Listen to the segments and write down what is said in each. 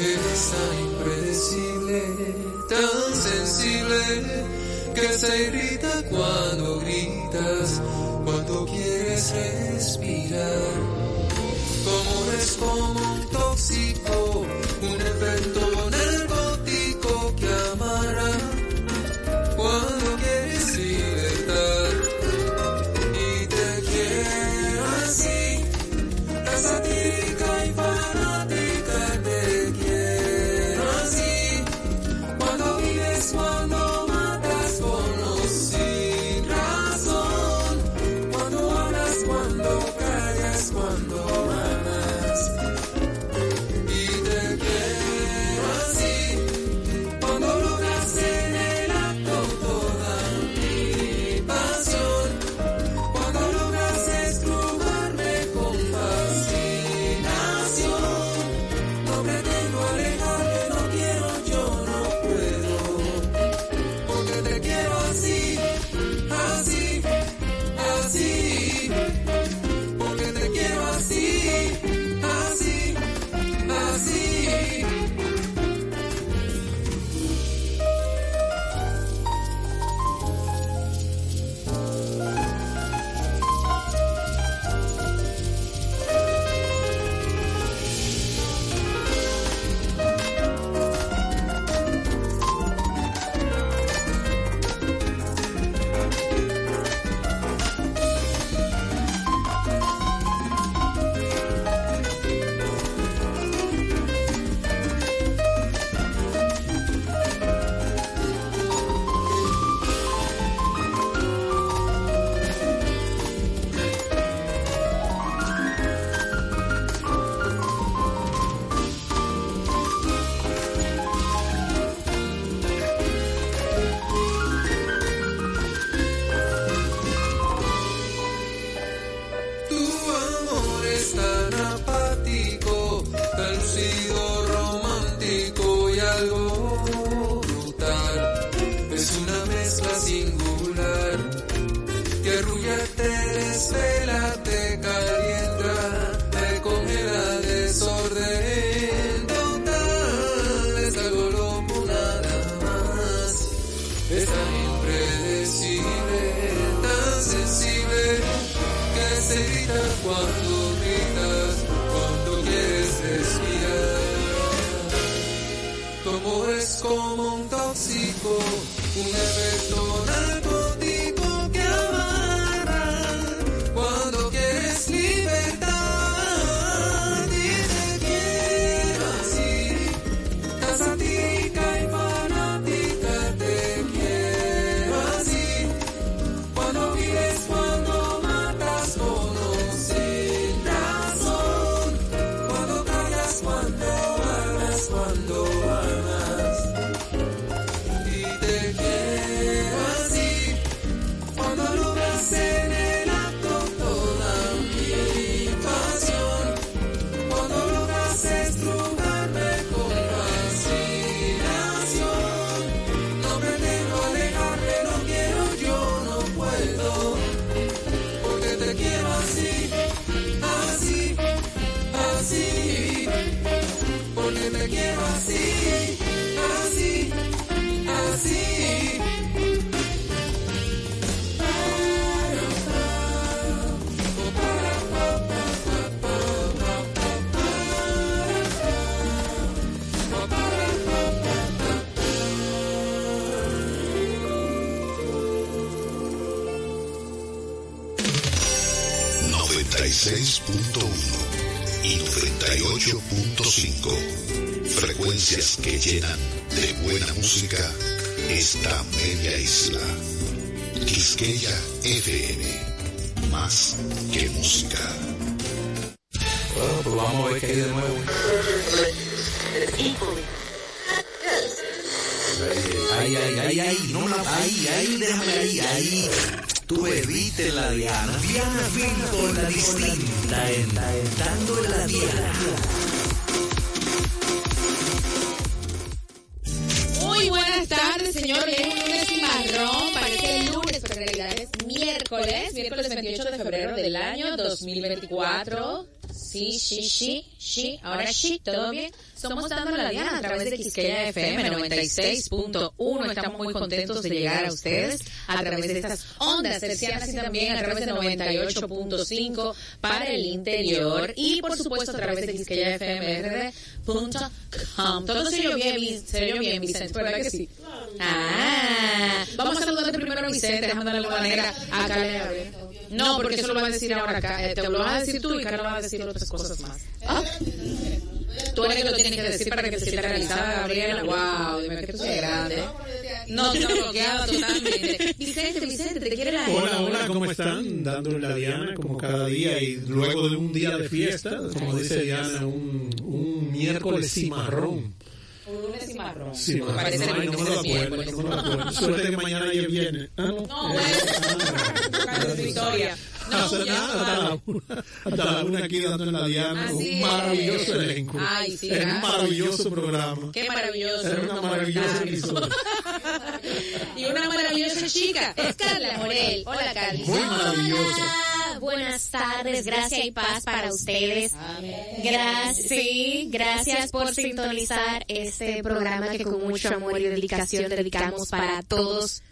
Eres tan impredecible, tan sensible, que se irrita cuando gritas, cuando quieres respirar. Como eres como y 98.5. Frecuencias que llenan de buena música esta media isla. Quisqueya FM. Más que música. Bueno, pues vamos a ver qué hay de nuevo. Ay, ay, ay, ay, no la, ay, ay, déjame ahí, ahí. Tú bebiste la Diana. Diana Filpo, la distinta, en, dando la Diana. Muy buenas tardes, señores. Es un lunes marrón. Parece lunes, pero en realidad es miércoles. Miércoles 28 de febrero del año 2024. Sí, sí, sí, sí. Ahora sí, todo bien. Somos dando la diana a través de Quisqueya FM 96.1. Estamos muy contentos de llegar a ustedes a través de estas ondas tercianas y también a través de 98.5 para el interior y por supuesto a través de quisqueyafmrd.com. Todo se oyó bien, se oyó bien, Vicente, ¿verdad que sí? Ah, vamos a saludarte primero a Vicente, darle la manera a Carla. No, porque eso lo va a decir ahora acá. Eh, te lo vas a decir tú y Carla va a decir otras cosas más. Ah. Tú eres que lo tienes que decir para que se sienta realizada, Gabriela. Wow, dime que tú seas grande. No, tú estás bloqueada totalmente. Vicente, Vicente, te quiere la Hola, hola, ¿cómo están? Dándole la Diana como cada día y luego de un día de fiesta, como dice Diana, un, un miércoles cimarrón. Cimarrón. Sí, Me parece no, el no me lo acuerdo, miércoles. no me lo acuerdo. Suerte que mañana ya viene. Ah, no. No, Eh, bueno, ah, Victoria. No, hasta nada, hasta la una, hasta la una aquí dándole la Diana. Un maravilloso es. elenco. Ay, sí, es un maravilloso programa. Qué maravilloso. Es una maravillosa emisora. y una maravillosa chica. Es Carla Morel. Hola, Carla. Muy maravillosa. Buenas tardes, gracias y paz para ustedes. Gracias, sí, gracias por sintonizar este programa que con mucho amor y dedicación dedicamos para todos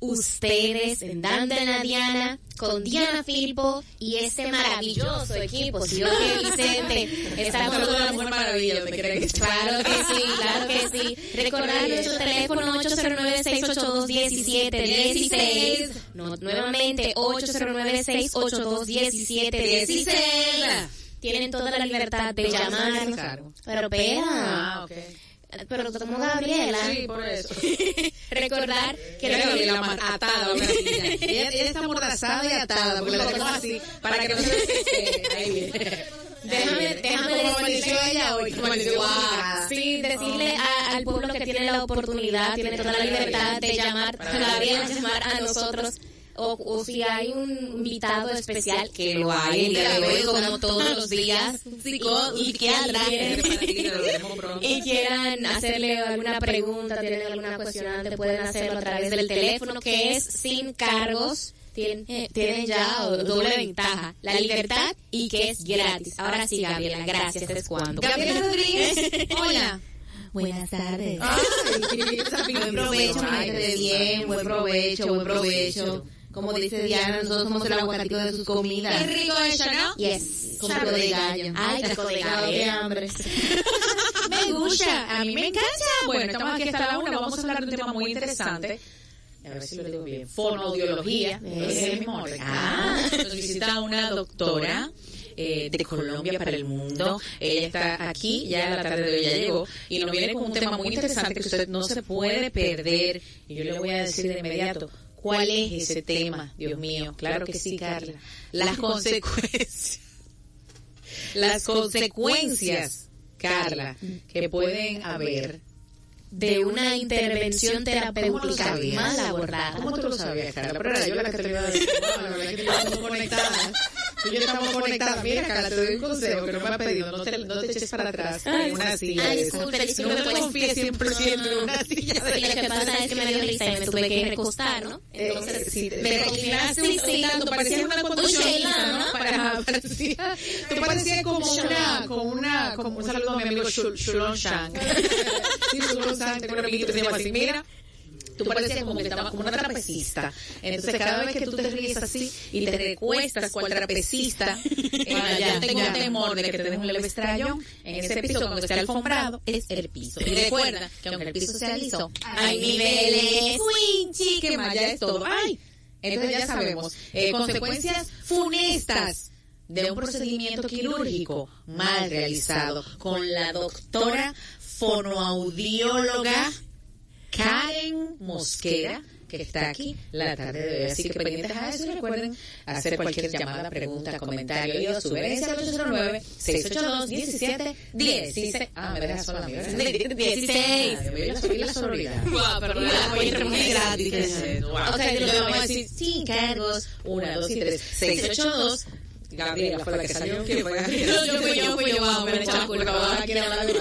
ustedes en Dando en la Diana, con Diana Filpo y este maravilloso equipo, si que Vicente, estamos de la Mujer Maravilla, ¿te crees? Claro que sí, claro que sí. Recordar nuestro teléfono 809-682-1716. No, nuevamente 809-682-1716. Tienen toda la libertad de llamar. Pero espera. Ah, ok. Pero como Gabriela. Sí, por eso. Recordar que la- Gabriela atada a. Ella, ella está amordazada y atada, porque la tenemos así, para que no se. Ahí. Déjame, déjame Como decirle- ella hoy, como. Sí, decirle a- al pueblo que tiene la oportunidad, tiene toda la libertad de llamar, todavía llamar a nosotros. O, o si hay un invitado especial, que lo hay el día de hoy, como todos los días, psico- y que y quieran hacerle alguna pregunta, tienen alguna cuestionante, pueden hacerlo a través del teléfono que es sin cargos. Tienen, eh, tienen ya doble ventaja, la libertad y que es gratis. Ahora sí, Gabriela, gracias, es cuando. Gabriela Rodríguez, hola. Buenas tardes. Buen provecho, bien, buen provecho, buen provecho. Como dice Diana, nosotros somos el aguacatico de sus comidas. Qué rico eso, ¿no? Yes. Con pico de gallo. Ay, pico de gallo. Qué hambre. Me gusta, a mí me encanta. Bueno, estamos aquí hasta la una, vamos a hablar de un tema muy interesante. A ver si lo digo bien. Fonoaudiología. Es el mismo orden. Ah, nos visita una doctora. eh, de Colombia para el mundo. Ella está aquí, ya a la tarde de hoy ya llegó, y nos viene con un tema muy interesante que usted no se puede perder. Y yo le voy a decir de inmediato, ¿cuál es ese tema? Dios mío, claro que sí, Carla. Las consecuencias las consecuencias, Carla, que pueden haber. De una intervención ¿Cómo lo terapéutica mal abordada. ¿Cómo tú lo sabías, Carla? Pero era yo la que te lo iba a decir. No, la verdad es que te iba conectada. Tú y yo estamos conectadas. Mira, Carla, te doy un consejo que no me has pedido. No te, no te eches para atrás en una silla. Ay, disculpe, no disculpe, te pues. confíes 100% en una silla Sí, lo que pasa es que me dio risa y me tuve que recostar, ¿no? Entonces, sí, te- me reclinaste sí, un sí. tanto, parecías una conducción, ¿no? ¿no? Para, parecía, tú parecías como una, como una, como un saludo a mi amigo Shul- Shulon Shang. Sí, Shulon Shang, tengo un amiguito que se llama así, mira. Tú parecías como que estabas como una trapecista. Entonces, cada vez que tú te ríes así y te recuestas cual trapecista, eh, yo tengo temor de que te des un leve estrellón en ese piso cuando esté alfombrado, es el piso. Y recuerda que aunque el piso sea liso, hay niveles. Winchi, que más ya es todo. ¡Ay! Entonces ya sabemos, eh, consecuencias funestas de un procedimiento quirúrgico mal realizado con la doctora fonoaudióloga Karen Mosquera, que está aquí la tarde de hoy. Así que pendientes a eso recuerden hacer cualquier llamada, pregunta, comentario o sugerencia al 809-682-17-16. Ah, me dejas sola, amiga. 16. Yo subí la sonoridad. Guau, pero la voy a entrar muy gratis. O sea, le vamos a decir sin cargos. Una, dos y tres. 682. Gabriela fue la que salió. ¿Quién fue Gabriela? Yo fui yo, fui yo, vamos, me echa la culpa, Ahora vamos. quiere hablar de.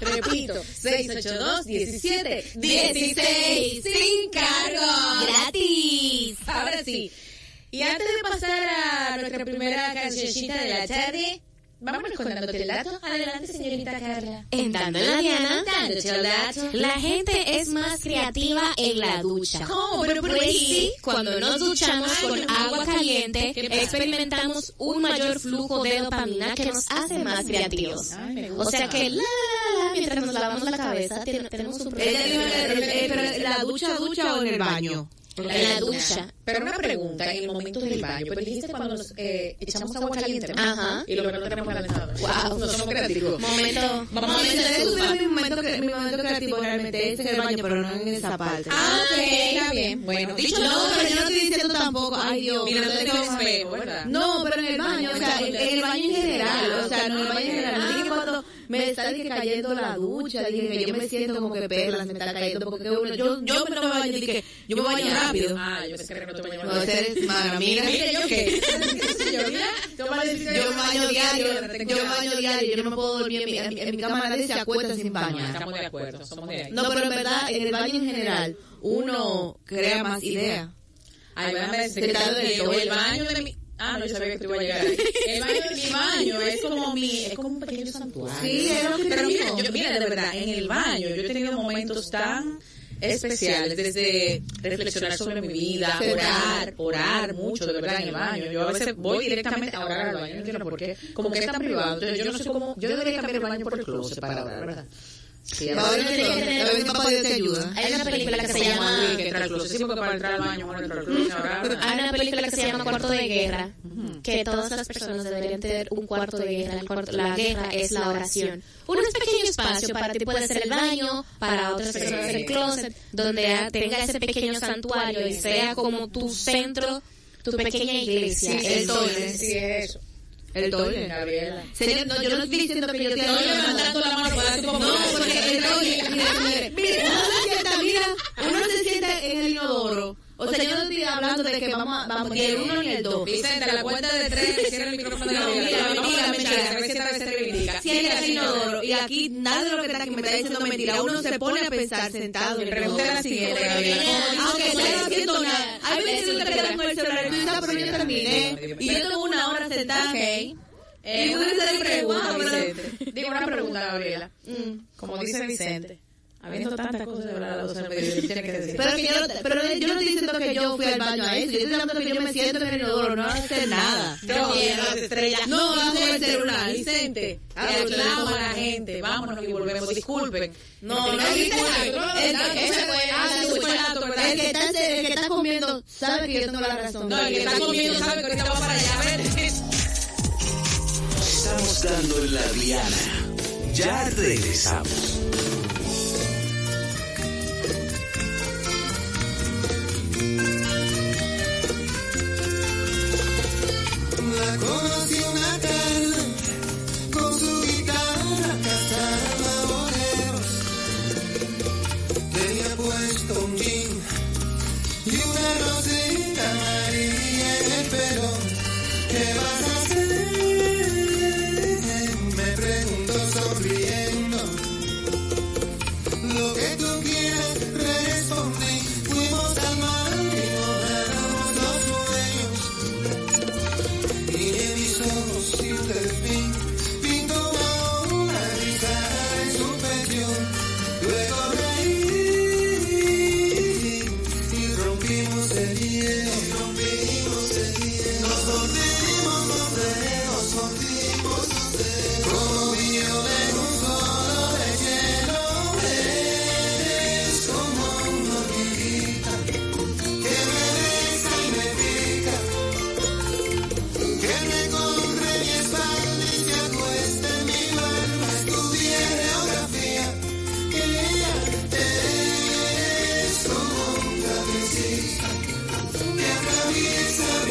Repito, 682 17 16 sin cargo. ¡Gratis! Ahora sí. Y antes de pasar a nuestra primera cancioncita de la tarde, vámonos contándote el dato. Adelante, señorita Carla. En Dando en la Diana, Dándote el dato. la gente es más creativa en la ducha. ¿Cómo? ¿Pero por Pues qué? sí, cuando nos duchamos con agua caliente, experimentamos un mayor flujo de dopamina que nos hace más creativos. Ay, O sea que la, la, la, mientras nos lavamos la cabeza, ten- tenemos un problema. pero la ducha, ducha o en el baño. En la ducha. Pero una pregunta en el momento del baño. Pero dijiste cuando nos eh, echamos agua caliente. ¿no? Ajá. Y lo que no tenemos calentado. Wow. No somos creativos. Momento, Vamos a momento mi momento, mi momento creativo realmente es en el baño, pero no en esa parte. Ah, ok, está bien. Bueno, dicho No, pero yo no estoy diciendo tampoco, ay Dios. Mira, no tengo espejo, ¿verdad? No, pero en el baño, o sea, en, en el baño en general, o sea, no en el baño en general. Me está dije, cayendo la ducha, dije que yo me siento como que perlas me está cayendo, porque uno, yo, yo no me baño, dije, yo me baño rápido. Ah, yo pensé que no te bañaba. No, ese eres mala amiga. Mira, ¿yo qué? Yo, mira, tú vas a decir que Yo me baño diario, yo me baño diario, yo no me puedo dormir en mi, en mi- en mi cama, nadie se acuesta sin bañar. Estamos de acuerdo, somos de ahí. No, pero en verdad, en el baño en general, uno crea más ideas. Ay, déjame decirte Se está que de- el baño de mi... Ah, no, yo sabía que tú ibas a llegar ahí. El baño mi baño es como mi... Es como un pequeño santuario. Sí, es lo que Pero mira, yo, mira, de verdad, en el baño yo he tenido momentos tan especiales, desde reflexionar sobre mi vida, orar, orar mucho, de verdad, en el baño. Yo a veces voy directamente a orar al baño, no entiendo por qué, como que es tan privado. Entonces yo no sé cómo, yo debería cambiar el baño por el closet para orar, ¿verdad? Sí, Ahora ahora yo digo, a papá Dios te ayuda. Hay una película que se llama que entrar al closet, sí, porque para entrar al baño, bueno, entrar al closet. Hay una película que se llama Cuarto de Guerra, que todas las personas deberían tener un cuarto de guerra. El cuarto- la guerra es la oración. Un pequeño espacio para ti puede ser el baño, para otras personas el closet, donde tenga ese pequeño santuario y sea como tu centro, tu pequeña iglesia. Sí, el toile. Sí, es eso. El toile. Gabriela. Señor, no, yo no estoy diciendo que yo tenga No, yo levantando la mano para tu No, porque el toile, mire, uno se sienta, mira, uno se sienta en el inodoro. O sea, yo no estoy hablando de que vamos, a- vamos ni el uno ni el dos. Vicente, a la cuenta de tres, cierra el micrófono de No, Gabriela. mira, Vamos a mira, la mira. mentira, a ver si esta vez se reivindica. Si en el inodoro, y aquí nada de lo que está aquí me está diciendo mentira, uno se pone a pensar sentado Pregunta la siguiente, Gabriela. Aunque no esté haciendo nada. Hay veces que te quedas con el celular tú "Ah, pero yo terminé. Y yo tengo una hora sentada. Ok. Eh, Y una pregunta. Digo una pregunta, Gabriela. Como dice Vicente, habiendo tantas cosas de hablar a las 12 del mediodía, tiene que decir. Pero, que yo, no, pero yo no estoy diciendo que yo fui al baño a eso. Yo estoy hablando que yo me siento en el inodoro, no hacer nada. No, las estrellas. No, no con el celular. Vicente, reclama a la gente. Vámonos y volvemos. Disculpen. No, no. El que- ¿verdad? Está, el que está comiendo sabe que yo tengo la razón. No, el que está comiendo sabe que ahorita va para allá. Estamos dando en la diana. Ya regresamos. La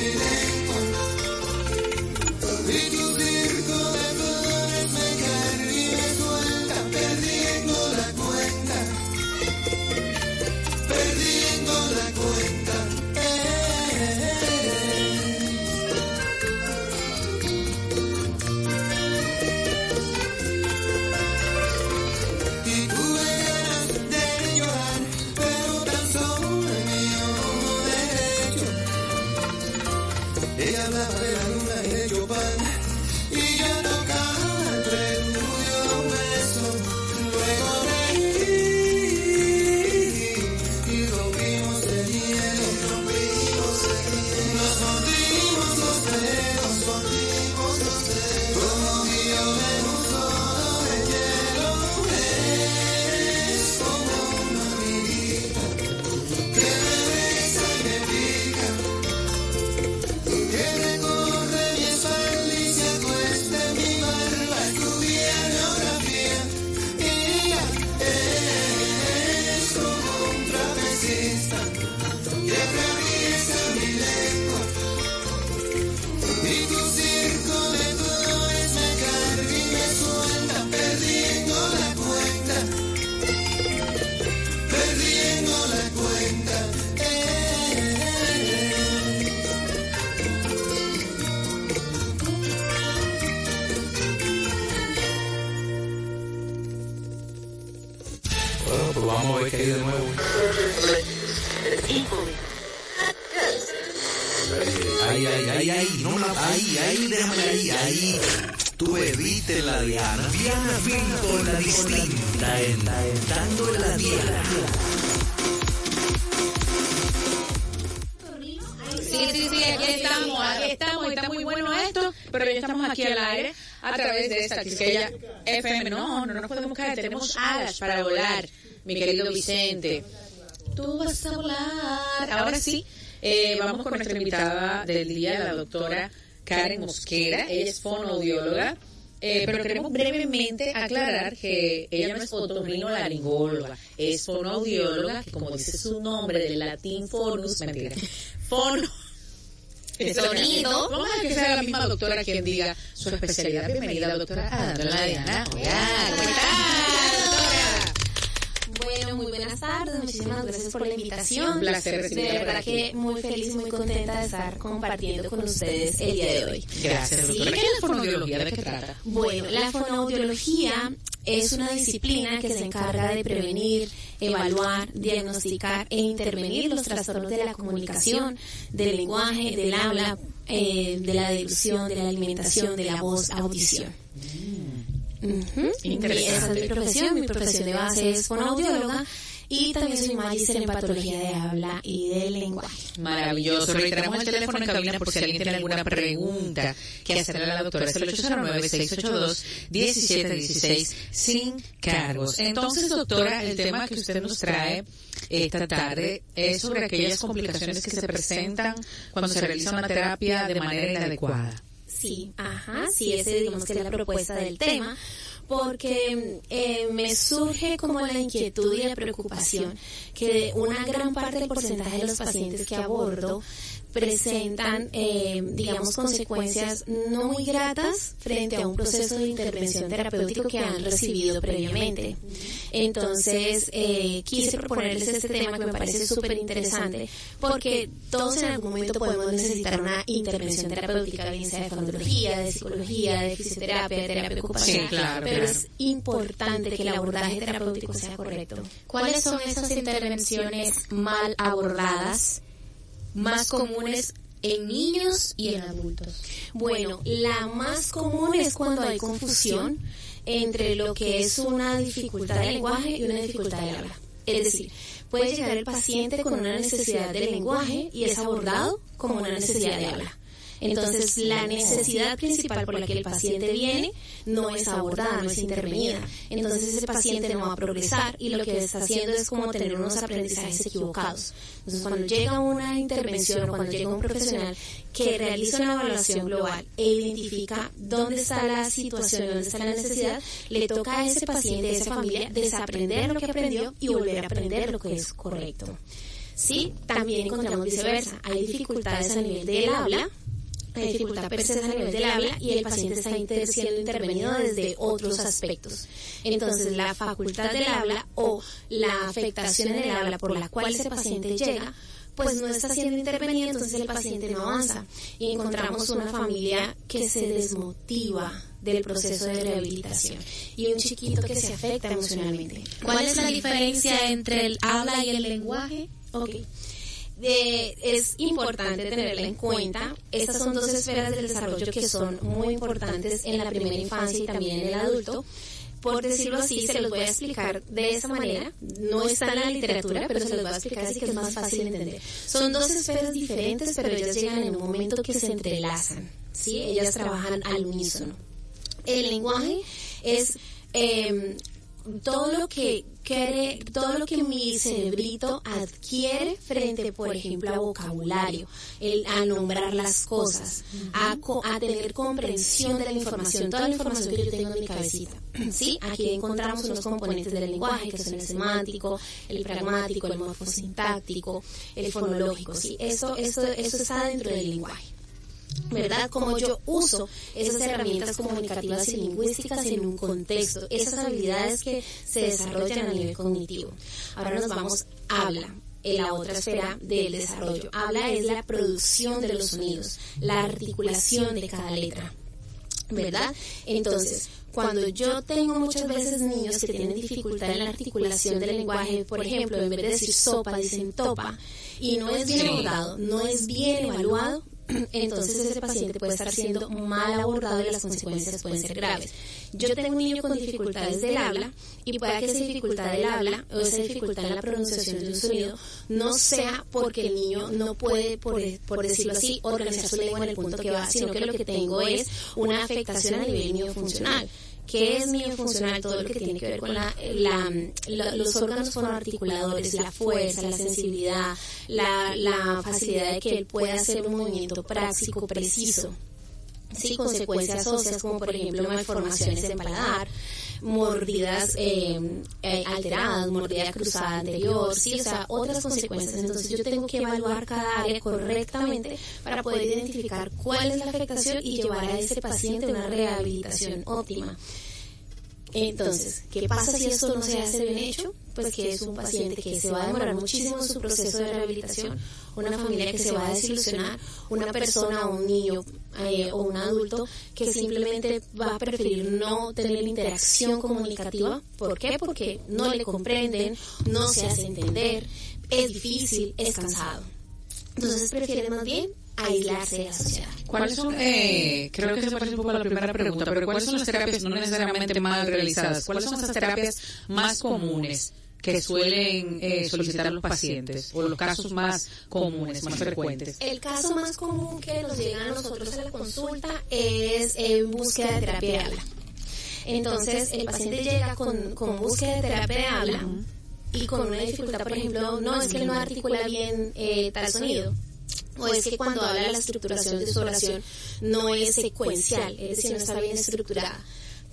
atraviesa aquí estamos, aquí estamos, está muy bueno esto, pero ya estamos aquí al aire a través de esta Quisqueya FM. No, no nos podemos caer, tenemos alas para volar, mi querido Vicente. Tú vas a volar. Ahora sí, eh, vamos con nuestra invitada del día, la doctora Karen Mosquera. Ella es fonoaudióloga. Eh, pero queremos brevemente aclarar que ella no es otorrinolaringóloga, es fonoaudióloga, que como dice su nombre del latín fonus, mentira, fono, Sonido. Vamos a que sea la misma doctora quien diga su especialidad. Bienvenida, doctora. Hola, ¿cómo está, doctora? Bueno, muy buenas tardes, muchísimas gracias por la invitación. Un placer De verdad que muy feliz y muy contenta de estar compartiendo con ustedes el día de hoy. Gracias, doctora. ¿Qué es la fonoaudiología? ¿De qué trata? Bueno, la fonoaudiología es una disciplina que se encarga de prevenir, evaluar, diagnosticar e intervenir los trastornos de la comunicación, del lenguaje, del habla, eh, de la deducción, de la alimentación, de la voz, audición. Interesante. Esa es mi profesión, mi profesión de base es fonoaudióloga y también soy magíster en patología de habla y del lenguaje. Maravilloso. Reiteramos el teléfono en cabina por si alguien tiene alguna pregunta que hacerle a la doctora. Es el 809-682-1716 sin cargos. Entonces, doctora, el tema que usted nos trae esta tarde es sobre aquellas complicaciones que se presentan cuando se realiza una terapia de manera inadecuada. Sí, ajá, sí, ese digamos que es la propuesta del tema, porque eh, me surge como la inquietud y la preocupación que una gran parte del porcentaje de los pacientes que abordo presentan, eh, digamos, consecuencias no muy gratas frente a un proceso de intervención terapéutico que han recibido previamente. Entonces, eh, quise proponerles este tema que me parece súper interesante, porque todos en algún momento podemos necesitar una intervención terapéutica, bien sea de fonología, de psicología, de fisioterapia, de terapia ocupacional. Sí, claro, Pero pero es importante que el abordaje terapéutico sea correcto. ¿Cuáles son esas intervenciones mal abordadas más comunes en niños y en adultos? Bueno, la más común es cuando hay confusión entre lo que es una dificultad de lenguaje y una dificultad de habla. Es decir, puede llegar el paciente con una necesidad de lenguaje y es abordado como una necesidad de habla. Entonces, la necesidad principal por la que el paciente viene no es abordada, no es intervenida. Entonces, ese paciente no va a progresar y lo que está haciendo es como tener unos aprendizajes equivocados. Entonces, cuando llega una intervención o cuando llega un profesional que realiza una evaluación global e identifica dónde está la situación, dónde está la necesidad, le toca a ese paciente, a esa familia, desaprender lo que aprendió y volver a aprender lo que es correcto. Sí, también encontramos viceversa. Hay dificultades a nivel del habla, dificultad persiste a nivel del habla y el paciente está inter- siendo intervenido desde otros aspectos. Entonces, la facultad del habla o la afectación en el habla por la cual ese paciente llega, pues no está siendo intervenido, entonces el paciente no avanza. Y encontramos una familia que se desmotiva del proceso de rehabilitación y un chiquito que se afecta emocionalmente. ¿Cuál es la diferencia entre el habla y el lenguaje? Ok. Es importante tenerla en cuenta. Estas son dos esferas del desarrollo que son muy importantes en la primera infancia y también en el adulto. Por decirlo así, se los voy a explicar de esa manera. No está en la literatura, pero se los voy a explicar así que es más fácil de entender. Son dos esferas diferentes, pero ellas llegan en un momento que se entrelazan. ¿sí? Ellas trabajan al unísono. El lenguaje es eh, todo lo que quiere, todo lo que mi cerebrito adquiere frente, por ejemplo, a vocabulario, el, a nombrar las cosas, a, a tener comprensión de la información, toda la información que yo tengo en mi cabecita. ¿Sí? Aquí encontramos unos componentes del lenguaje, que son el semántico, el pragmático, el morfosintáctico, el fonológico. ¿sí? Eso, eso, eso está dentro del lenguaje. ¿Verdad? Como yo uso esas herramientas comunicativas y lingüísticas en un contexto, esas habilidades que se desarrollan a nivel cognitivo. Ahora nos vamos a habla. En la otra esfera del desarrollo. Habla es la producción de los sonidos, la articulación de cada letra. ¿verdad? Entonces, cuando yo tengo muchas veces niños que tienen dificultad en la articulación del lenguaje, por ejemplo, en vez de decir sopa, dicen topa, y no es bien abordado, no es bien evaluado, entonces ese paciente puede estar siendo mal abordado y las consecuencias pueden ser graves. Yo tengo un niño con dificultades del habla y puede que esa dificultad del habla o esa dificultad en la pronunciación de un sonido no sea porque el niño no puede, por, por decirlo así, organizar su lengua en el punto que va, sino que lo que tengo es una afectación a nivel miofuncional. ¿Qué es miofuncional? Todo lo que tiene que ver con la- los órganos fonoarticuladores, la fuerza, la sensibilidad, la, la facilidad de que él pueda hacer un movimiento práctico, preciso. Sí, consecuencias óseas como por ejemplo malformaciones en paladar, mordidas eh, eh, alteradas, mordida cruzada anterior, sí, o sea, otras consecuencias. Entonces yo tengo que evaluar cada área correctamente para poder identificar cuál es la afectación y llevar a ese paciente a una rehabilitación óptima. Entonces, ¿qué pasa si esto no se hace bien hecho? Pues que es un paciente que se va a demorar muchísimo en su proceso de rehabilitación, una familia que se va a desilusionar, una persona o un niño eh, o un adulto que simplemente va a preferir no tener interacción comunicativa. ¿Por qué? Porque no le comprenden, no se hace entender, es difícil, es cansado. Entonces prefieren más bien aislarse de la sociedad. ¿Cuáles son, eh, creo que se parece un poco a la primera pregunta, pero cuáles son las terapias no necesariamente mal realizadas? ¿Cuáles son esas terapias más comunes que suelen eh, solicitar los pacientes o los casos más comunes, más frecuentes? El caso más común que nos llega a nosotros a la consulta es en búsqueda de terapia de habla. Entonces, el paciente llega con, con búsqueda de terapia de habla y con una dificultad, por ejemplo, no es que él no articula bien eh, tal sonido, o es que cuando habla la estructuración de su oración no es secuencial, es decir, no está bien estructurada.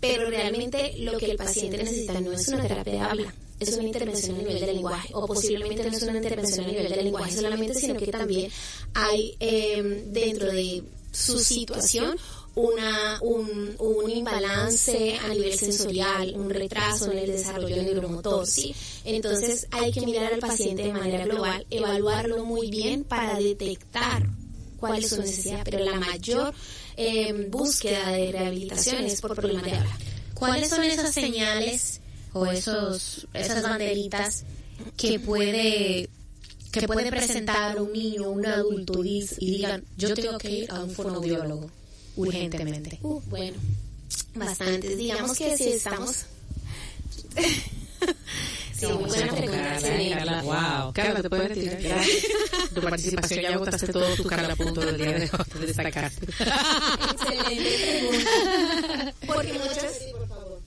Pero realmente lo que el paciente necesita no es una terapia de habla, es una intervención a nivel del lenguaje, o posiblemente no es una intervención a nivel del lenguaje solamente, sino que también hay eh, dentro de su situación una, un, un imbalance a nivel sensorial, un retraso en el desarrollo neuromotor, ¿sí? Entonces hay que mirar al paciente de manera global, evaluarlo muy bien para detectar cuál es su necesidad, pero la mayor eh, búsqueda de rehabilitación es por problemas de habla. ¿cuáles son esas señales o esos esas banderitas que puede que puede presentar un niño, un adulto y, y digan, yo tengo que ir a un fonoaudiólogo urgentemente? Uh, bueno, bastantes. Digamos que si estamos... sí, muy buena pregunta. sí. Carla, wow. Carla, te puedes retirar. Gracias. Tu participación ya agotaste todo tu Carla punto del día de hoy. Destacaste. Excelente pregunta. Porque muchas...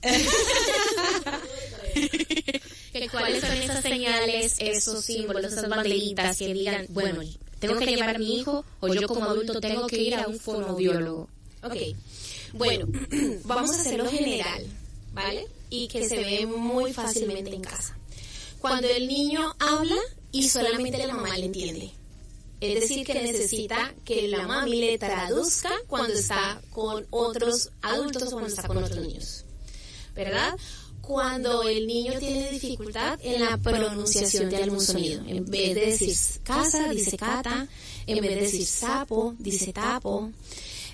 que cuáles son esas señales, esos símbolos, esas banderitas que digan, bueno, tengo que llevar a mi hijo o yo como adulto tengo que ir a un fonoaudiólogo. Ok. Bueno, vamos a hacerlo general, ¿vale? Y que se ve muy fácilmente en casa. Cuando el niño habla y solamente la mamá le entiende. Es decir, que necesita que la mami le traduzca cuando está con otros adultos o cuando está con otros niños. ¿Verdad? Cuando el niño tiene dificultad en la pronunciación de algún sonido. En vez de decir casa, dice cata. En vez de decir sapo, dice tapo.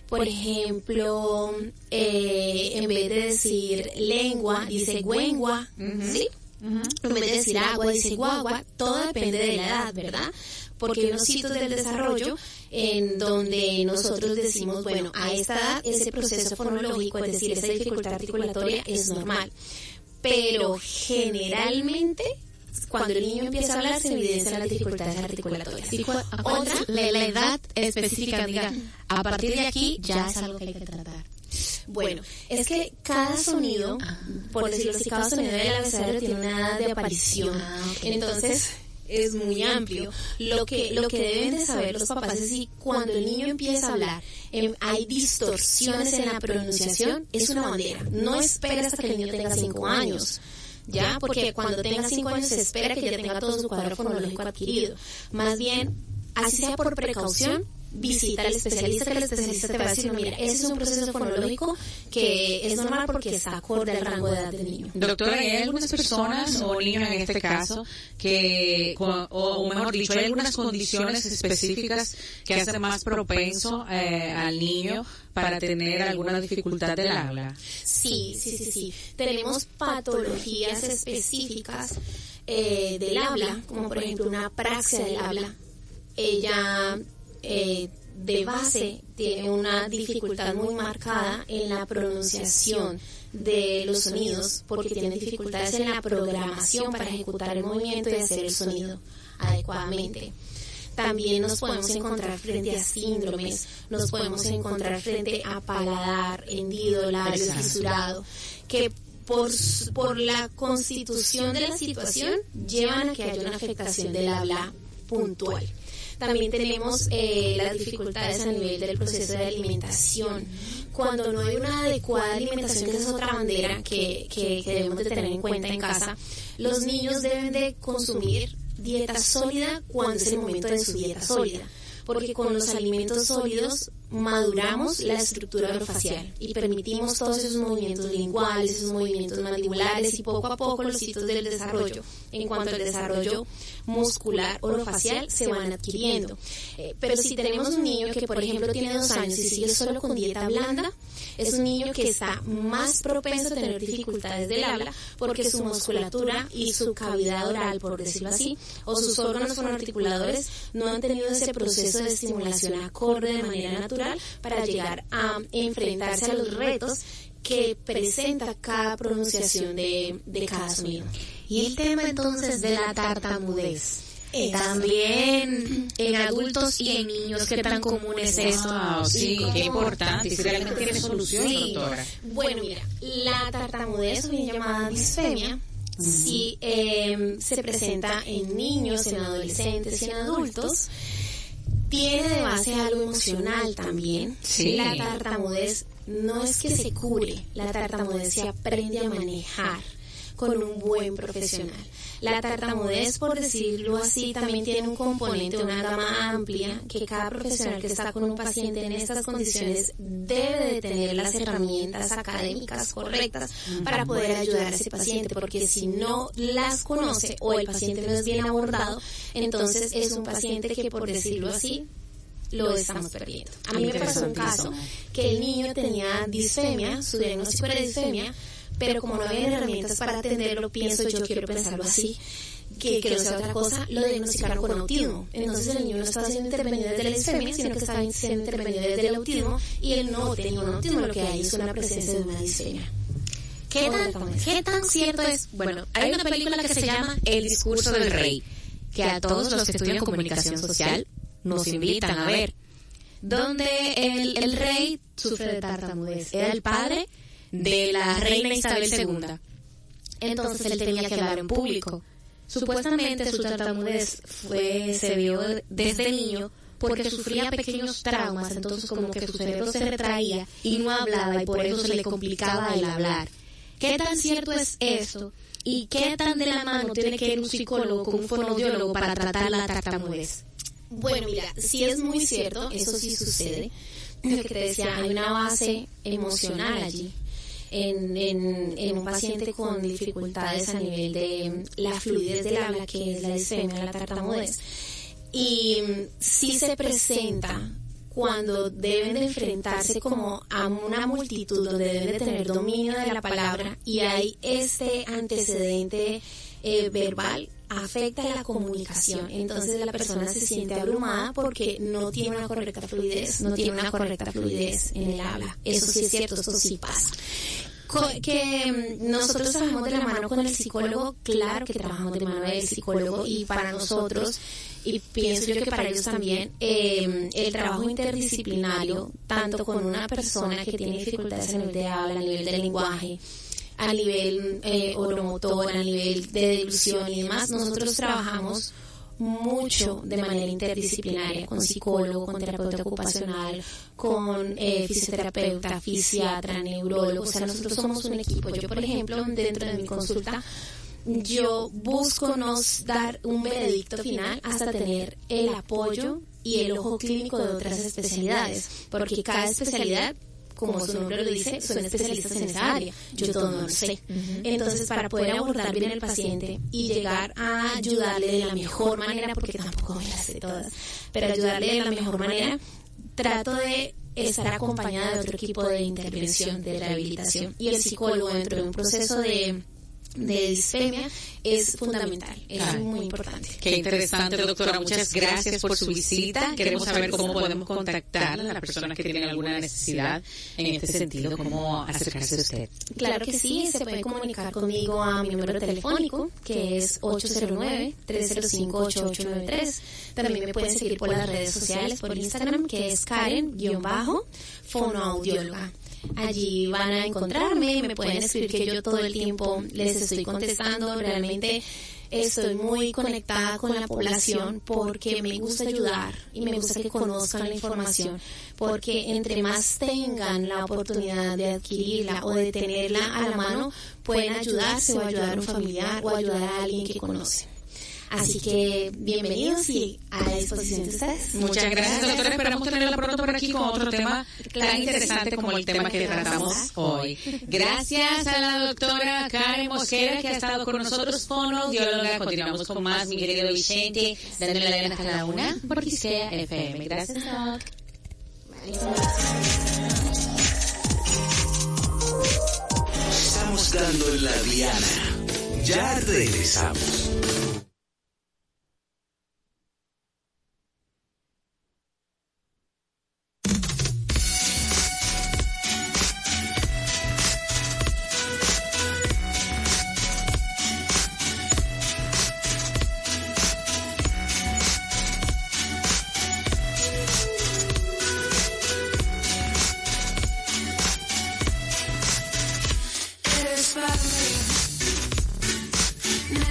Por ejemplo, eh, en vez de decir lengua, dice güengua. ¿Sí? En vez de decir agua, dice guagua. Todo depende de la edad, ¿verdad? Porque hay unos hitos del desarrollo en donde nosotros decimos, bueno, a esta edad ese proceso fonológico, es decir, esa dificultad articulatoria es normal. Pero generalmente, cuando el niño empieza a hablar, se evidencian las dificultades articulatorias. Otra, la, la edad específica, diga, a partir de aquí ya es algo que hay que tratar. Bueno, es que cada sonido, por decirlo así, cada sonido del abecedario tiene una edad de aparición. Entonces, es muy amplio. Lo que, lo que deben de saber los papás es si cuando el niño empieza a hablar em, hay distorsiones en la pronunciación, es una bandera. No espera hasta que el niño tenga cinco años. ¿Ya? Porque cuando tenga cinco años se espera que ya tenga todo su cuadro fonológico adquirido. Más bien, así sea por precaución, visita al especialista, que el especialista te va a decir, mira, ese es un proceso fonológico que es normal porque está acorde al rango de edad del niño. Doctora, ¿hay algunas personas o niños en este caso que, o, o mejor dicho, hay algunas condiciones específicas que hacen más propenso eh, al niño para tener alguna dificultad del habla? Sí, sí, sí, sí. Tenemos patologías específicas eh, del habla, como por ejemplo una praxia del habla. Ella eh, de base tiene una dificultad muy marcada en la pronunciación de los sonidos porque tiene dificultades en la programación para ejecutar el movimiento y hacer el sonido adecuadamente. También nos podemos encontrar frente a síndromes, nos podemos encontrar frente a paladar, hendido, labio fisurado, que por, por la constitución de la situación llevan a que haya una afectación del habla puntual. También tenemos eh, las dificultades a nivel del proceso de alimentación. Cuando no hay una adecuada alimentación, que es otra bandera que, que, debemos de tener en cuenta en casa, los niños deben de consumir dieta sólida cuando es el momento de su dieta sólida porque con los alimentos sólidos maduramos la estructura orofacial y permitimos todos esos movimientos linguales, esos movimientos mandibulares y poco a poco los hitos del desarrollo en cuanto al desarrollo muscular orofacial se van adquiriendo. Eh, pero si tenemos un niño que por ejemplo tiene dos años y sigue solo con dieta blanda, es un niño que está más propenso a tener dificultades del habla porque su musculatura y su cavidad oral, por decirlo así, o sus órganos fonoarticuladores no han tenido ese proceso de estimulación acorde de manera natural para llegar a enfrentarse a los retos que presenta cada pronunciación de, de cada sonido. Y el tema entonces de la tartamudez. También en adultos y en niños, ¿qué tan común es esto? Ah, sí, qué importante. Si realmente tiene solución, Sí. doctora. Bueno, mira, la tartamudez, bien llamada disfemia, sí eh, se presenta en niños, en adolescentes y en adultos. Tiene de base algo emocional también. Sí. La tartamudez no es que se cure, la tartamudez se aprende a manejar con un buen profesional. La tartamudez, por decirlo así, también tiene un componente, una gama amplia, que cada profesional que está con un paciente en estas condiciones debe de tener las herramientas académicas correctas para poder ayudar a ese paciente, porque si no las conoce o el paciente no es bien abordado, entonces es un paciente que, por decirlo así, lo estamos perdiendo. A mí me pasó un caso que el niño tenía disfemia, su diagnóstico era disfemia, pero como no había herramientas para atenderlo, pienso yo, quiero pensarlo así, que, que no sea otra cosa, lo diagnosticaron con autismo. Entonces el niño no estaba siendo intervenido desde la sino que estaba siendo intervenido desde el autismo y él no tenía un autismo, lo que hay es una presencia de una disfemia. ¿Qué tan, ¿Qué tan cierto es? Bueno, hay una película que se llama El discurso del rey, que a todos los que estudian comunicación social nos invitan a ver, donde el, el rey sufre de tartamudez. Era el padre de la reina Isabel II. Entonces él tenía que hablar en público. Supuestamente su tartamudez fue, se vio desde niño porque sufría pequeños traumas, entonces como que su cerebro se retraía y no hablaba y por eso se le complicaba el hablar. ¿Qué tan cierto es esto? ¿Y qué tan de la mano tiene que ir un psicólogo con un fonoaudiólogo para tratar la tartamudez? Bueno, mira, sí es muy cierto, eso sí sucede. Lo que te decía, hay una base emocional allí. En, en, en un paciente con dificultades a nivel de la fluidez del habla, que es la disfemia, la tartamudez. Y sí se presenta cuando deben de enfrentarse como a una multitud donde deben de tener dominio de la palabra y hay este antecedente eh, verbal afecta la comunicación. Entonces la persona se siente abrumada porque no tiene una correcta fluidez, no tiene una correcta fluidez en el habla. Eso sí es cierto, eso sí pasa. Que mm, nosotros trabajamos de la mano con el psicólogo, claro que trabajamos de mano del psicólogo y para nosotros, y pienso yo que para ellos también, eh, el trabajo interdisciplinario, tanto con una persona que tiene dificultades a nivel de habla, a nivel del lenguaje, a nivel eh, oromotor, a nivel de delusión y demás, nosotros trabajamos mucho de manera interdisciplinaria, con psicólogo, con terapeuta ocupacional, con eh, fisioterapeuta, fisiatra, neurólogo, o sea, nosotros somos un equipo. Yo, por ejemplo, dentro de mi consulta, yo busco nos dar un veredicto final hasta tener el apoyo y el ojo clínico de otras especialidades, porque cada especialidad como su nombre lo dice, son especialistas en esa área. Yo todo no lo sé. Entonces, para poder abordar bien al paciente y llegar a ayudarle de la mejor manera, porque tampoco me las sé todas, pero ayudarle de la mejor manera, trato de estar acompañada de otro equipo de intervención, de rehabilitación. Y el psicólogo dentro de un proceso de de disfemia es fundamental, es muy importante. Qué interesante, doctora. Muchas gracias por su visita. Queremos saber cómo podemos contactar a las personas que tienen alguna necesidad en este sentido, cómo acercarse a usted. Claro que sí, se puede comunicar conmigo a mi número telefónico, que es 809-305-8893. También me pueden seguir por las redes sociales, por Instagram, que es Karen-fonoaudióloga. Allí van a encontrarme, me pueden escribir que yo todo el tiempo les estoy contestando, realmente estoy muy conectada con la población porque me gusta ayudar y me gusta que conozcan la información, porque entre más tengan la oportunidad de adquirirla o de tenerla a la mano, pueden ayudarse o ayudar a un familiar o ayudar a alguien que conocen. Así que bienvenidos y a la disposición de ustedes. Muchas gracias, doctora. Esperamos tenerla pronto por aquí con otro tema tan interesante como el tema que tratamos hoy. Gracias a la doctora Karen Mosquera que ha estado con nosotros, fonoaudióloga. Continuamos con más, mi querido Vicente, dándole la gana a cada una por Quisquea FM. Gracias, doc. Estamos dando en la diana. Ya regresamos.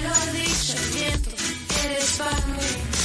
Lo el. Eres para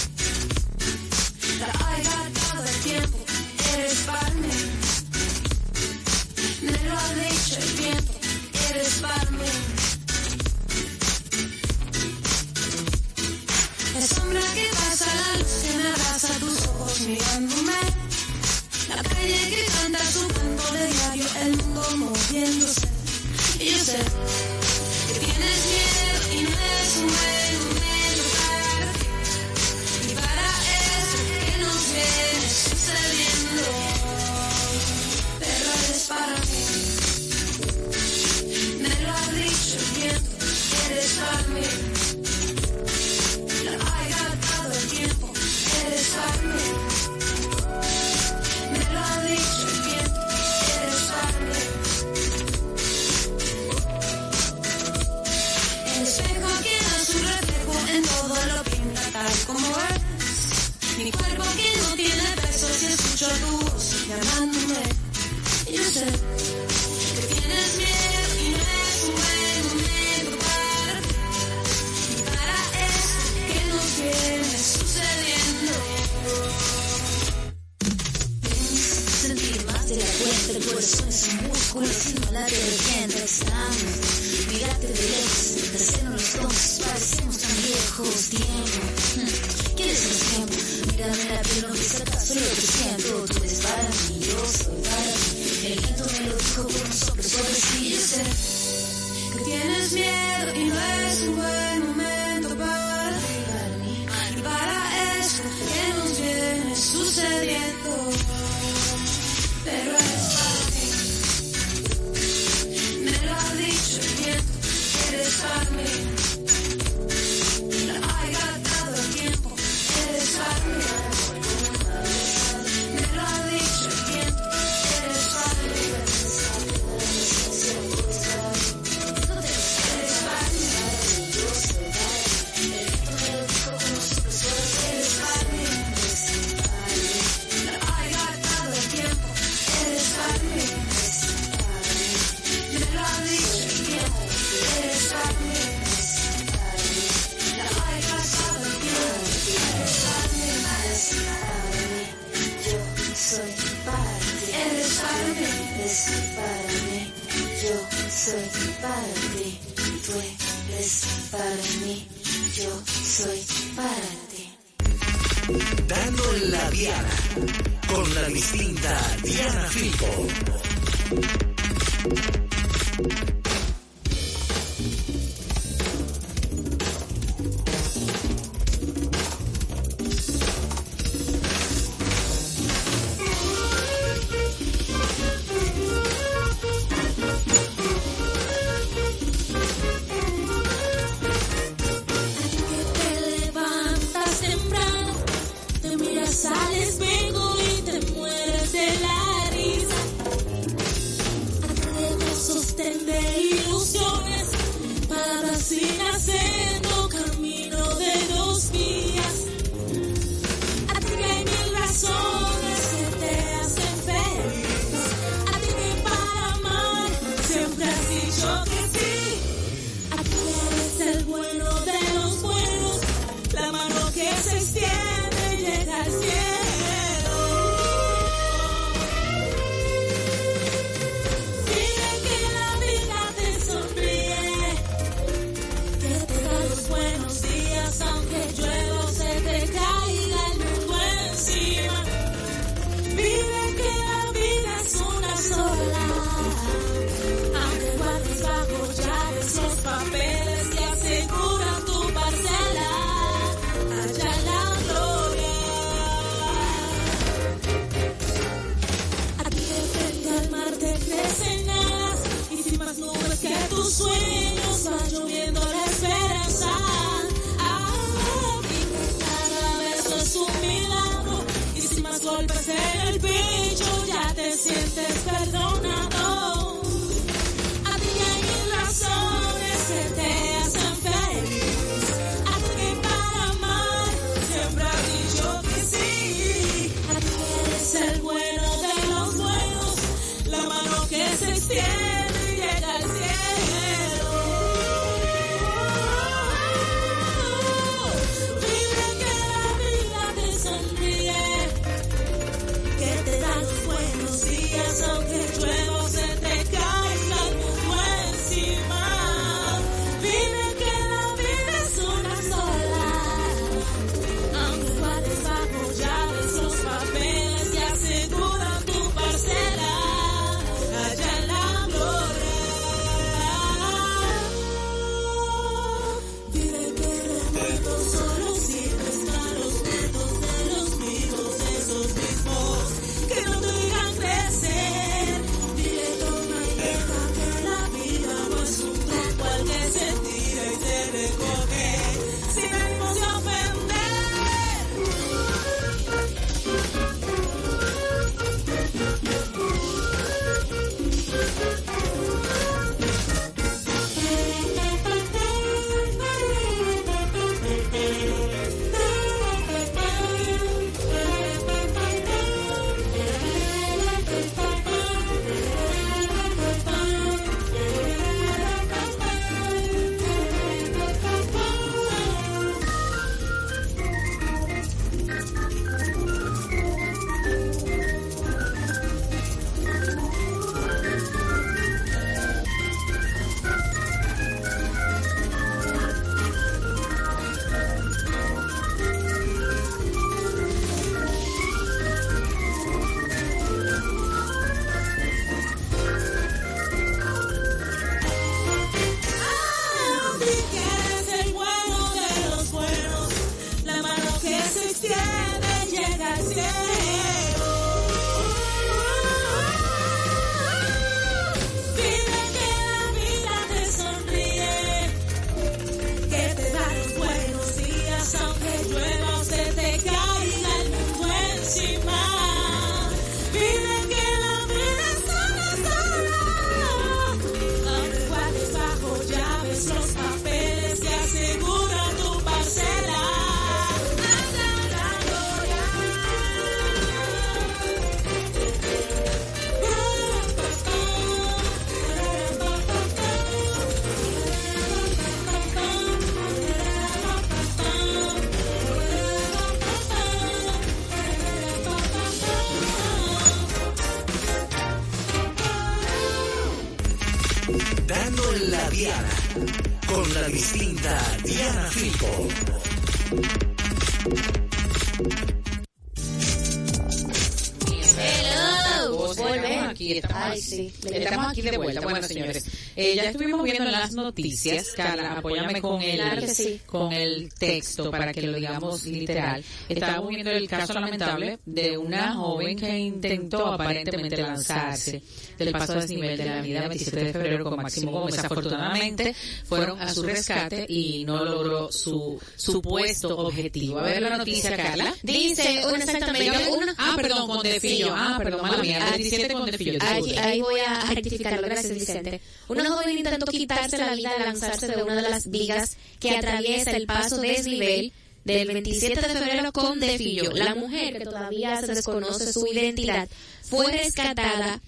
noticias. Carla, apóyame con el, Claro sí. con el texto para que lo digamos literal. Estábamos viendo el caso lamentable de una joven que intentó aparentemente lanzarse del paso a desnivel de la avenida 27 de febrero con Máximo Gómez. Afortunadamente fueron a su rescate y no logró su supuesto objetivo. A ver la noticia, Carla. Dice, un exactamente, uno, Ah, perdón, con Defillo. Ah, perdón, mala mía. Ah, 17 con Defillo. Ahí, ahí voy a rectificarlo, gracias Vicente. Una joven intentó quitarse la vida al lanzarse de una de las vigas que atraviesa el paso desnivel del 27 de febrero con Defillo. La mujer, que todavía se desconoce su identidad, fue rescatada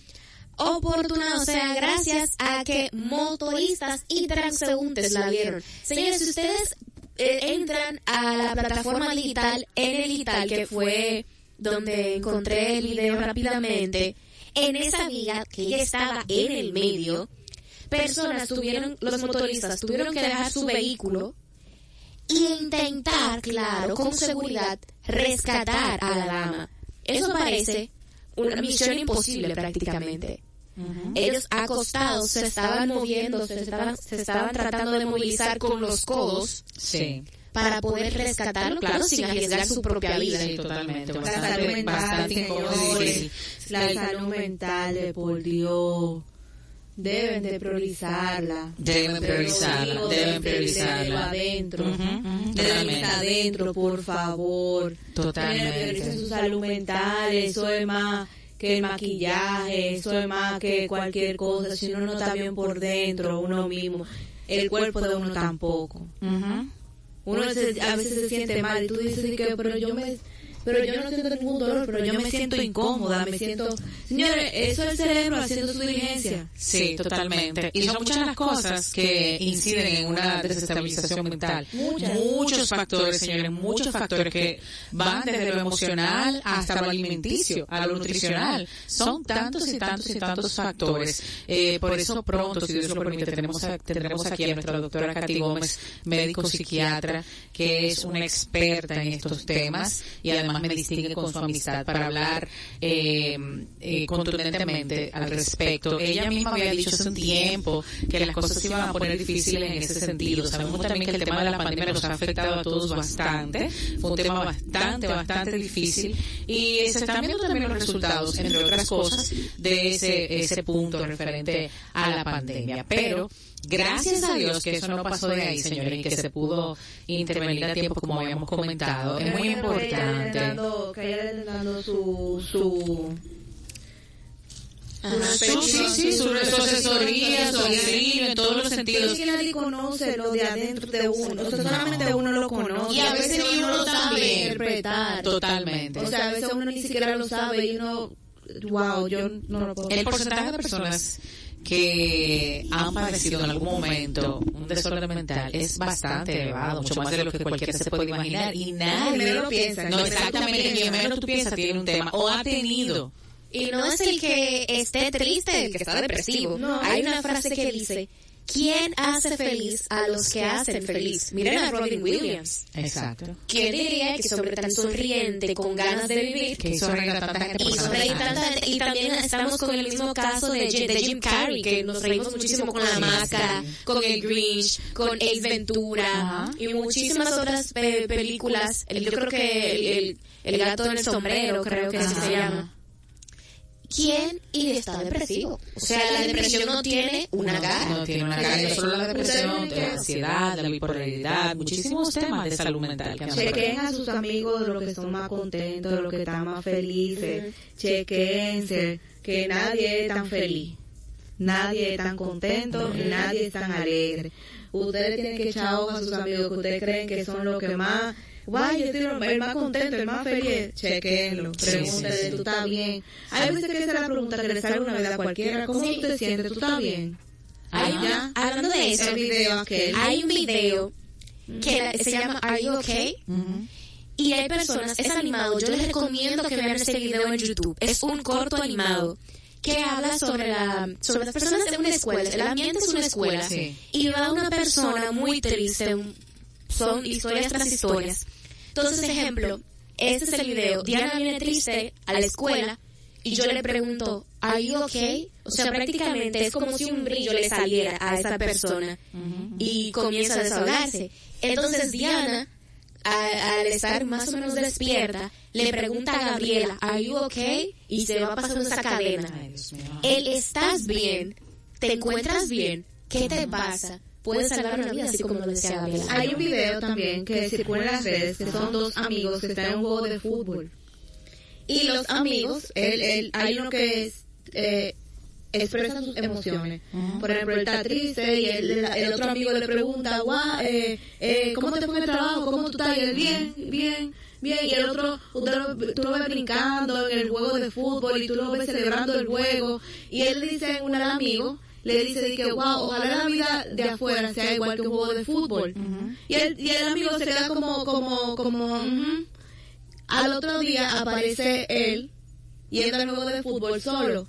oportuna, o sea, gracias a que motoristas y transeúntes la vieron. Señores, si ustedes eh, entran a la plataforma digital, en el digital, que fue donde encontré el video rápidamente, en esa viga que ella estaba en el medio, personas tuvieron, los motoristas tuvieron que dejar su vehículo e intentar, claro, con seguridad, rescatar a la dama. Eso parece una misión imposible prácticamente. Ellos acostados se estaban moviendo, se estaban, se estaban tratando de movilizar con los codos Sí. para poder rescatarlo, claro, sin arriesgar su propia vida. Sí, totalmente. La Bastante, salud mental, bastante. La salud mental, de por Dios. Deben de priorizarla. Deben priorizarla, digo, deben priorizarla. adentro. Ujú, ujú, Desde totalmente. adentro, por favor. Totalmente. Su salud mental, eso es más que el maquillaje, eso es más que cualquier cosa. Si uno no está bien por dentro, uno mismo, el cuerpo de uno tampoco. Ujú. Uno se- a veces se siente mal y tú dices que, pero yo me pero yo no siento ningún dolor, pero yo me siento incómoda, me siento... Señores, eso es el cerebro haciendo su diligencia. Sí, totalmente. Y son muchas las cosas que inciden en una desestabilización mental. Muchas. Muchos factores, señores, muchos factores que van desde lo emocional hasta lo alimenticio, a lo nutricional. Son tantos y tantos y tantos factores. Eh, por eso pronto, si Dios lo permite, tenemos a- tendremos aquí a nuestra doctora Katy Gómez, médico psiquiatra, que es una experta en estos temas y además me distingue con su amistad para hablar eh, eh, contundentemente al respecto. Ella misma había dicho hace un tiempo que las cosas se iban a poner difíciles en ese sentido. Sabemos también que el tema de la pandemia nos ha afectado a todos bastante. Fue un tema bastante, bastante difícil y se están viendo también los resultados, entre otras cosas, de ese, ese punto referente a la pandemia. Pero Gracias a Dios que eso no pasó de ahí, señores, y que se pudo intervenir a tiempo, como habíamos comentado. Es muy importante. que ella dando su... su Sí, sí, sí, su, su asesoría, su auxilio, en todos los sentidos. es que nadie conoce lo de adentro de uno. O sea, solamente uno lo conoce. Y a veces uno no uno lo sabe interpretar. Totalmente. O sea, a veces uno ni siquiera lo sabe y uno... Wow, yo no lo puedo El porcentaje de personas que han padecido en algún momento un desorden mental es bastante elevado, mucho más de lo que cualquiera se puede imaginar y nadie lo piensa. No, exactamente, ni menos tú piensas tiene un tema o ha tenido. Y no es el que esté triste, el que está depresivo. No. Hay una frase que dice, ¿quién hace feliz a los que hacen feliz? Miren a Robin Williams. Exacto. ¿Quién diría que sobre tan sonriente, con ganas de vivir, Que hizo reír a tanta gente por hizo tantos reír años. tanta gente? Y también estamos con el mismo caso de, Jim- de Jim Carrey, que nos reímos muchísimo con La Máscara, con El Grinch, con Ace Ventura y muchísimas otras pe- películas. El- Yo creo que el, el- el gato en el sombrero, creo que así se llama. ¿Quién y está depresivo? O sea, la depresión no tiene una cara. No tiene una cara, no solo la depresión, Ustedes la ansiedad, la bipolaridad, muchísimos temas de salud mental que Chequen a sus amigos de los que están más contentos, de los que están más felices. Chequense que nadie es tan feliz. Nadie es tan contento y nadie es tan alegre. Ustedes tienen que echar ojo a sus amigos que ustedes creen que son los que más... Guay, yo estoy el más contento, el más feliz. Chequenlo. Pregúntale, sí, sí. ¿tú estás bien? Hay veces que esa es la pregunta que le sale una vez a cualquiera. ¿Cómo tú te sientes? ¿Tú estás bien? Ya. hablando de eso, video hay un video que se llama Are You Okay? Y hay personas, es animado, yo les recomiendo que vean este video en YouTube. Es un corto animado que habla sobre la sobre las personas en una escuela. El ambiente es una escuela Sí. y va una persona muy triste. Son historias tras historias. Entonces, ejemplo, este es el video. Diana viene triste a la escuela y yo le pregunto, ¿Are you okay? O sea, prácticamente es como si un brillo le saliera a esa persona y comienza a desahogarse. Entonces Diana, a- al estar más o menos despierta, le pregunta a Gabriela, ¿Are you okay? Y se va pasando esa cadena. Ay. El ¿estás bien? ¿Te encuentras bien? ¿Qué te pasa? Puede salvar una vida, así como lo decía Gabriela. Hay un video también que circula en las redes que son dos amigos que están en un juego de fútbol. Y los amigos, él, él, hay uno que es, eh, expresa sus emociones. Por ejemplo, él está triste y el, el otro amigo le pregunta, guau, eh, eh, ¿cómo te fue en el trabajo? ¿Cómo tú estás? Y él, bien, bien, bien. Y el otro, usted lo- tú lo ves brincando en el juego de fútbol y tú lo ves celebrando el juego. Y él le dice a uno al amigo, le dice de que, wow, ojalá la vida de afuera sea igual que un juego de fútbol. y, el, y el amigo se queda como, como, como. Al otro día aparece él yendo al juego de fútbol solo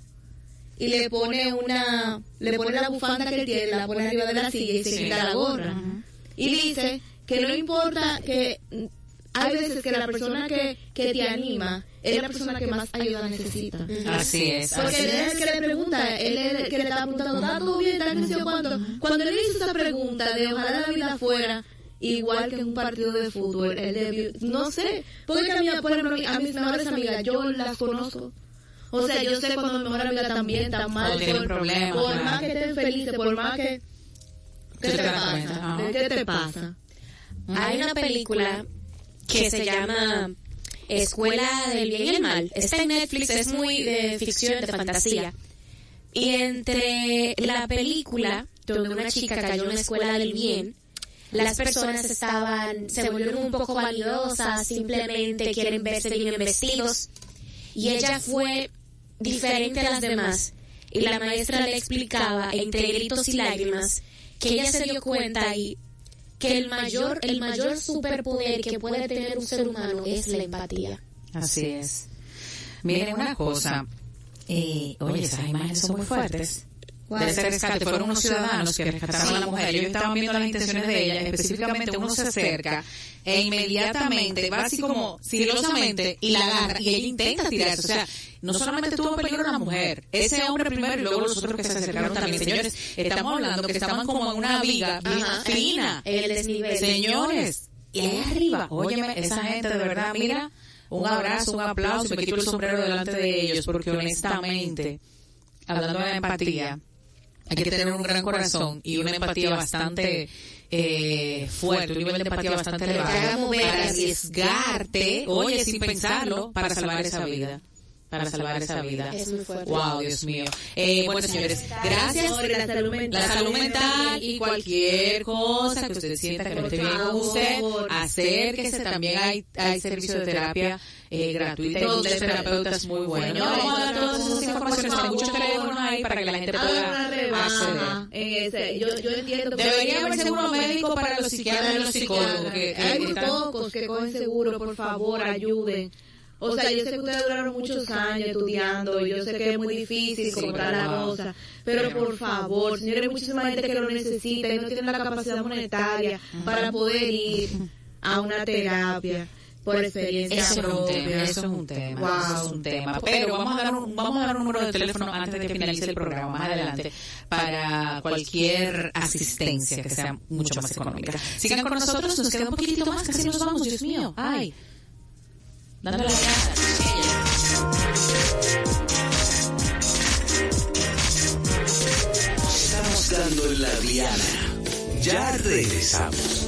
y le pone una le pone la bufanda que él tiene la pone arriba de la silla y se quita la gorra y dice que no importa que hay veces que la persona que, que te anima es la persona que más ayuda necesita Así es. porque así él es el que le pregunta, él es el que le está preguntando, ¿está todo bien? ¿Está bien? cuando, cuando él hizo esa pregunta de ojalá la vida fuera igual que en un partido de fútbol, él debió, no sé, porque a mí, por ejemplo, a mis mejores amigas, yo las conozco. O sea, yo sé cuando mi mejor amiga también está mal, por, problemas, por claro. más que estén felices, por más que... ¿Qué te te pasa? ¿Qué te pasa? Hay una película que se llama Escuela del Bien y el Mal. Está en Netflix, es muy de ficción, de fantasía. Y entre la película, donde una chica cayó en una escuela del bien, las personas estaban, se volvieron un poco vanidosas, simplemente quieren verse bien vestidos. Y ella fue diferente a las demás. Y la maestra le explicaba, entre gritos y lágrimas, que ella se dio cuenta y que el mayor, el mayor superpoder que puede tener un ser humano es la empatía. Así es. Miren una cosa. Eh, oye, esas imágenes son muy fuertes. De ese rescate fueron unos ciudadanos que rescataron a la mujer. Ellos estaban viendo las intenciones de ella. Específicamente, uno se acerca e inmediatamente va así como sigilosamente y la agarra y ella intenta tirarse. O sea, no solamente estuvo en peligro la mujer, ese hombre primero y luego los otros que se acercaron también. Señores, estamos hablando que estaban como en una viga Ajá. fina. En el desnivel. Señores, y ahí arriba, óyeme, esa gente de verdad, mira, un abrazo, un aplauso, y me quito el sombrero delante de ellos, porque honestamente, hablando de empatía, hay que tener un gran corazón y una empatía bastante eh, fuerte, un nivel de empatía bastante elevado para arriesgarte, oye, sin pensarlo, para salvar esa vida. Para salvar esa vida. Es muy fuerte. Wow, Dios mío. Eh, bueno, señores, gracias. Sobre la salud mental. La salud mental y cualquier cosa que usted sienta que no esté bien con usted, acérquese. También hay, hay servicio de terapia eh, gratuita y muchos terapeutas muy buenos. No vamos a dar todas esas informaciones, hay muchos teléfonos ahí para que la gente pueda rebaja acceder. en ese. Yo, yo entiendo que Debería haber seguro médico para los psiquiatras y los psicólogos. Que, Hay muy pocos que cogen seguro, por favor, ayuden. O sea, yo sé que ustedes duraron muchos años estudiando yo sé que es muy difícil Sí, comprar la cosa, pero por favor, señores, hay muchísima gente que lo necesita y no tiene la capacidad monetaria para poder ir a una terapia por experiencia Eso es un propia. tema, eso es un tema, Wow. eso es un tema. Pero vamos a dar un, vamos a dar un número de teléfono antes de que finalice el programa, más adelante, para cualquier asistencia que sea mucho más económica. Sigan con nosotros, nos queda un poquitito más, casi nos vamos, Dios mío. Ay, las gracias. Estamos dando la diana. Ya regresamos.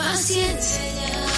Paciencia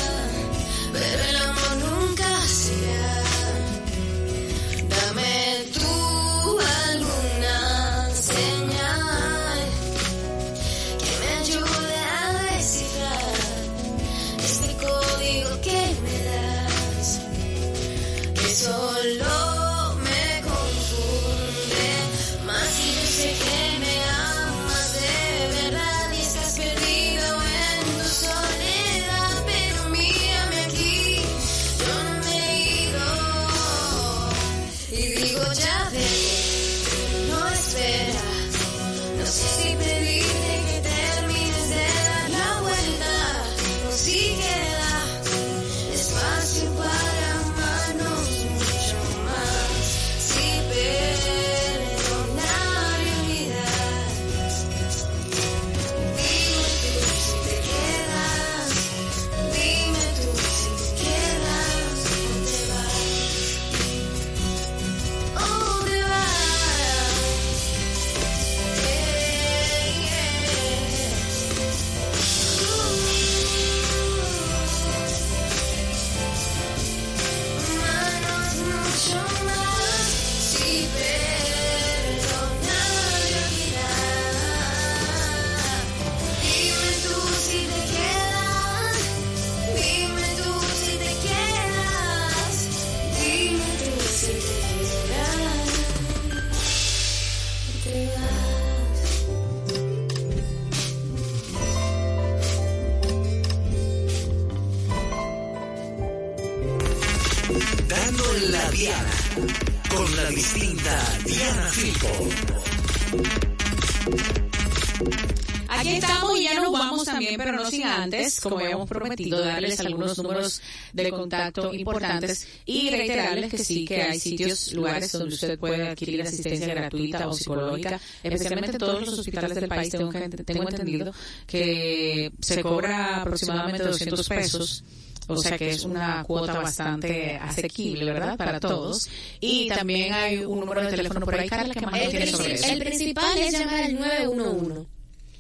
habíamos prometido, darles algunos números de contacto importantes y reiterarles que sí, que hay sitios, lugares donde usted puede adquirir asistencia gratuita o psicológica, especialmente en todos los hospitales del país. Tengo, tengo entendido que se cobra aproximadamente 200 pesos. O sea que es una cuota bastante asequible, ¿verdad? Para todos. Y también hay un número de teléfono por ahí, Carla, que más El, tiene sobre eso. el principal es llamar al 911,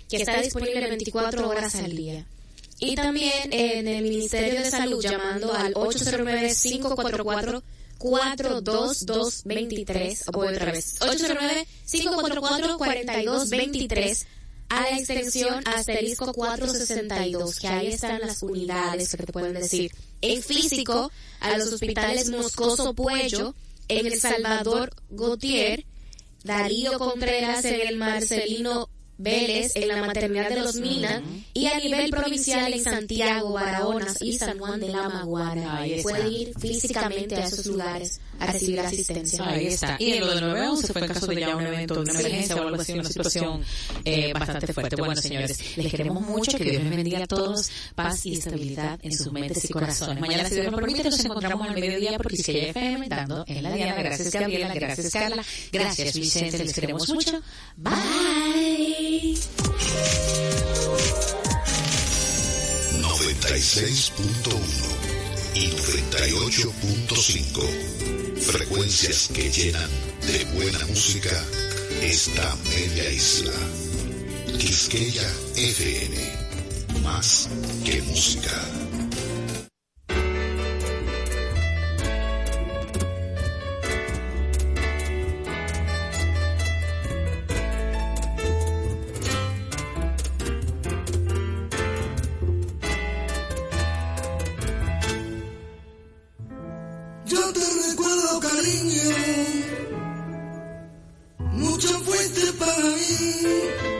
que está disponible 24 horas al día. Y también en el Ministerio de Salud llamando al 809-544-42223, o otra vez, 809-544-4223, a la extensión asterisco 462, que ahí están las unidades que te pueden decir. En físico, a los hospitales Moscoso Puello, en El Salvador Gautier, Darío Contreras en el Marcelino Vélez en la maternidad de los Minas y a nivel provincial en Santiago, Barahona y San Juan de la Maguara. Ahí está. Puede ir físicamente a esos lugares a recibir asistencia. Ahí está. Y en lo del 911 fue en caso de ya un evento, una emergencia o algo así, una situación eh, bastante fuerte. Bueno, señores, les queremos mucho, que Dios les bendiga a todos, paz y estabilidad en sus mentes y corazones. Mañana, si Dios lo permite, nos encontramos al mediodía por Quisqueya FM, dando en la Diana. Gracias, Gabriela, gracias, Carla, gracias, Vicente, les queremos mucho. Bye. 96.1 y 98.5. Frecuencias que llenan de buena música esta media isla. Quisqueya FM. Más que música. Cariño, mucho fuiste para mí,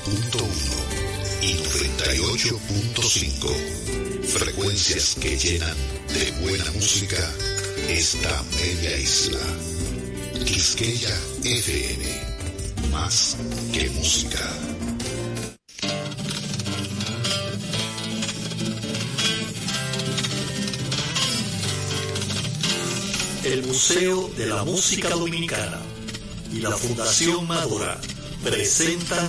96.1 y 98.5. Frecuencias que llenan de buena música esta media isla. Quisqueya FM. Más que música. El Museo de la Música Dominicana y la Fundación Madura presentan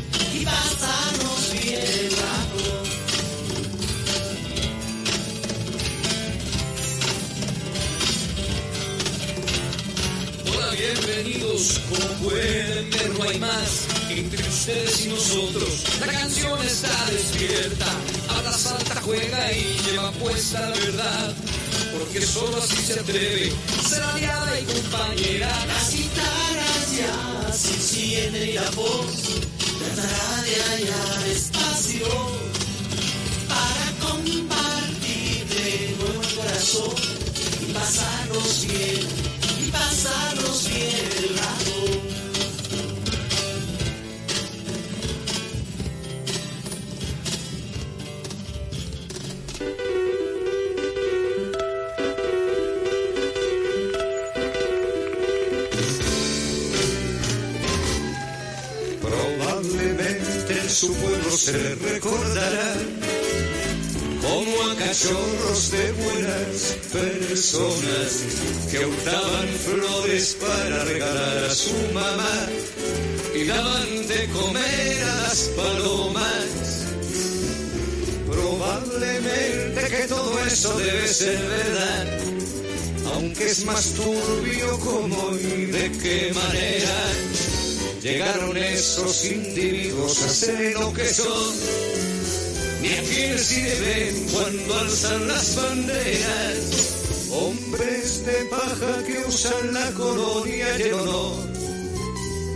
Como pueden ver, no hay más entre ustedes y nosotros. La canción está despierta, habla, salta, juega y lleva puesta la verdad. Porque solo así se atreve a ser aliada y compañera. Las guitarras ya se encienden y la voz tratará de hallar espacio para compartir de nuevo el corazón y pasarnos bien, y pasarnos bien su pueblo se recordará como a cachorros de buenas personas que hurtaban flores para regalar a su mamá y daban de comer a las palomas. Probablemente que todo eso debe ser verdad, aunque es más turbio cómo y de qué manera llegaron esos individuos a ser lo que son. Ni a quienes si ven cuando alzan las banderas, hombres de paja que usan la colonia y el honor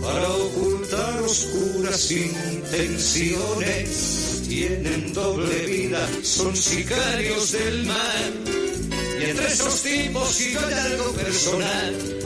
para ocultar oscuras intenciones. Tienen doble vida, son sicarios del mal. Y entre esos tipos si hay algo personal.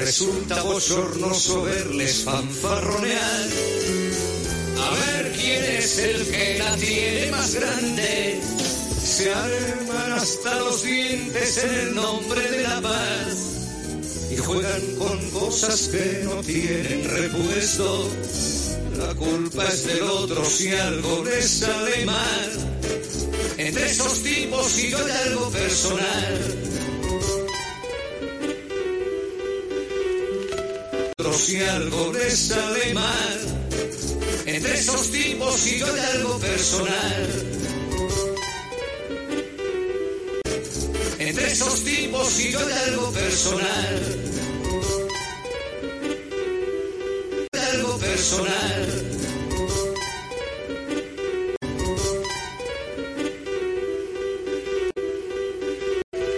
Resulta bochornoso verles fanfarronear a ver quién es el que la tiene más grande. Se arman hasta los dientes en el nombre de la paz y juegan con cosas que no tienen repuesto. La culpa es del otro si algo les sale mal. Entre esos tipos y yo hay algo personal. Si algo les sale mal entre esos tipos y yo hay algo personal. Entre esos tipos y yo hay algo personal. Algo personal.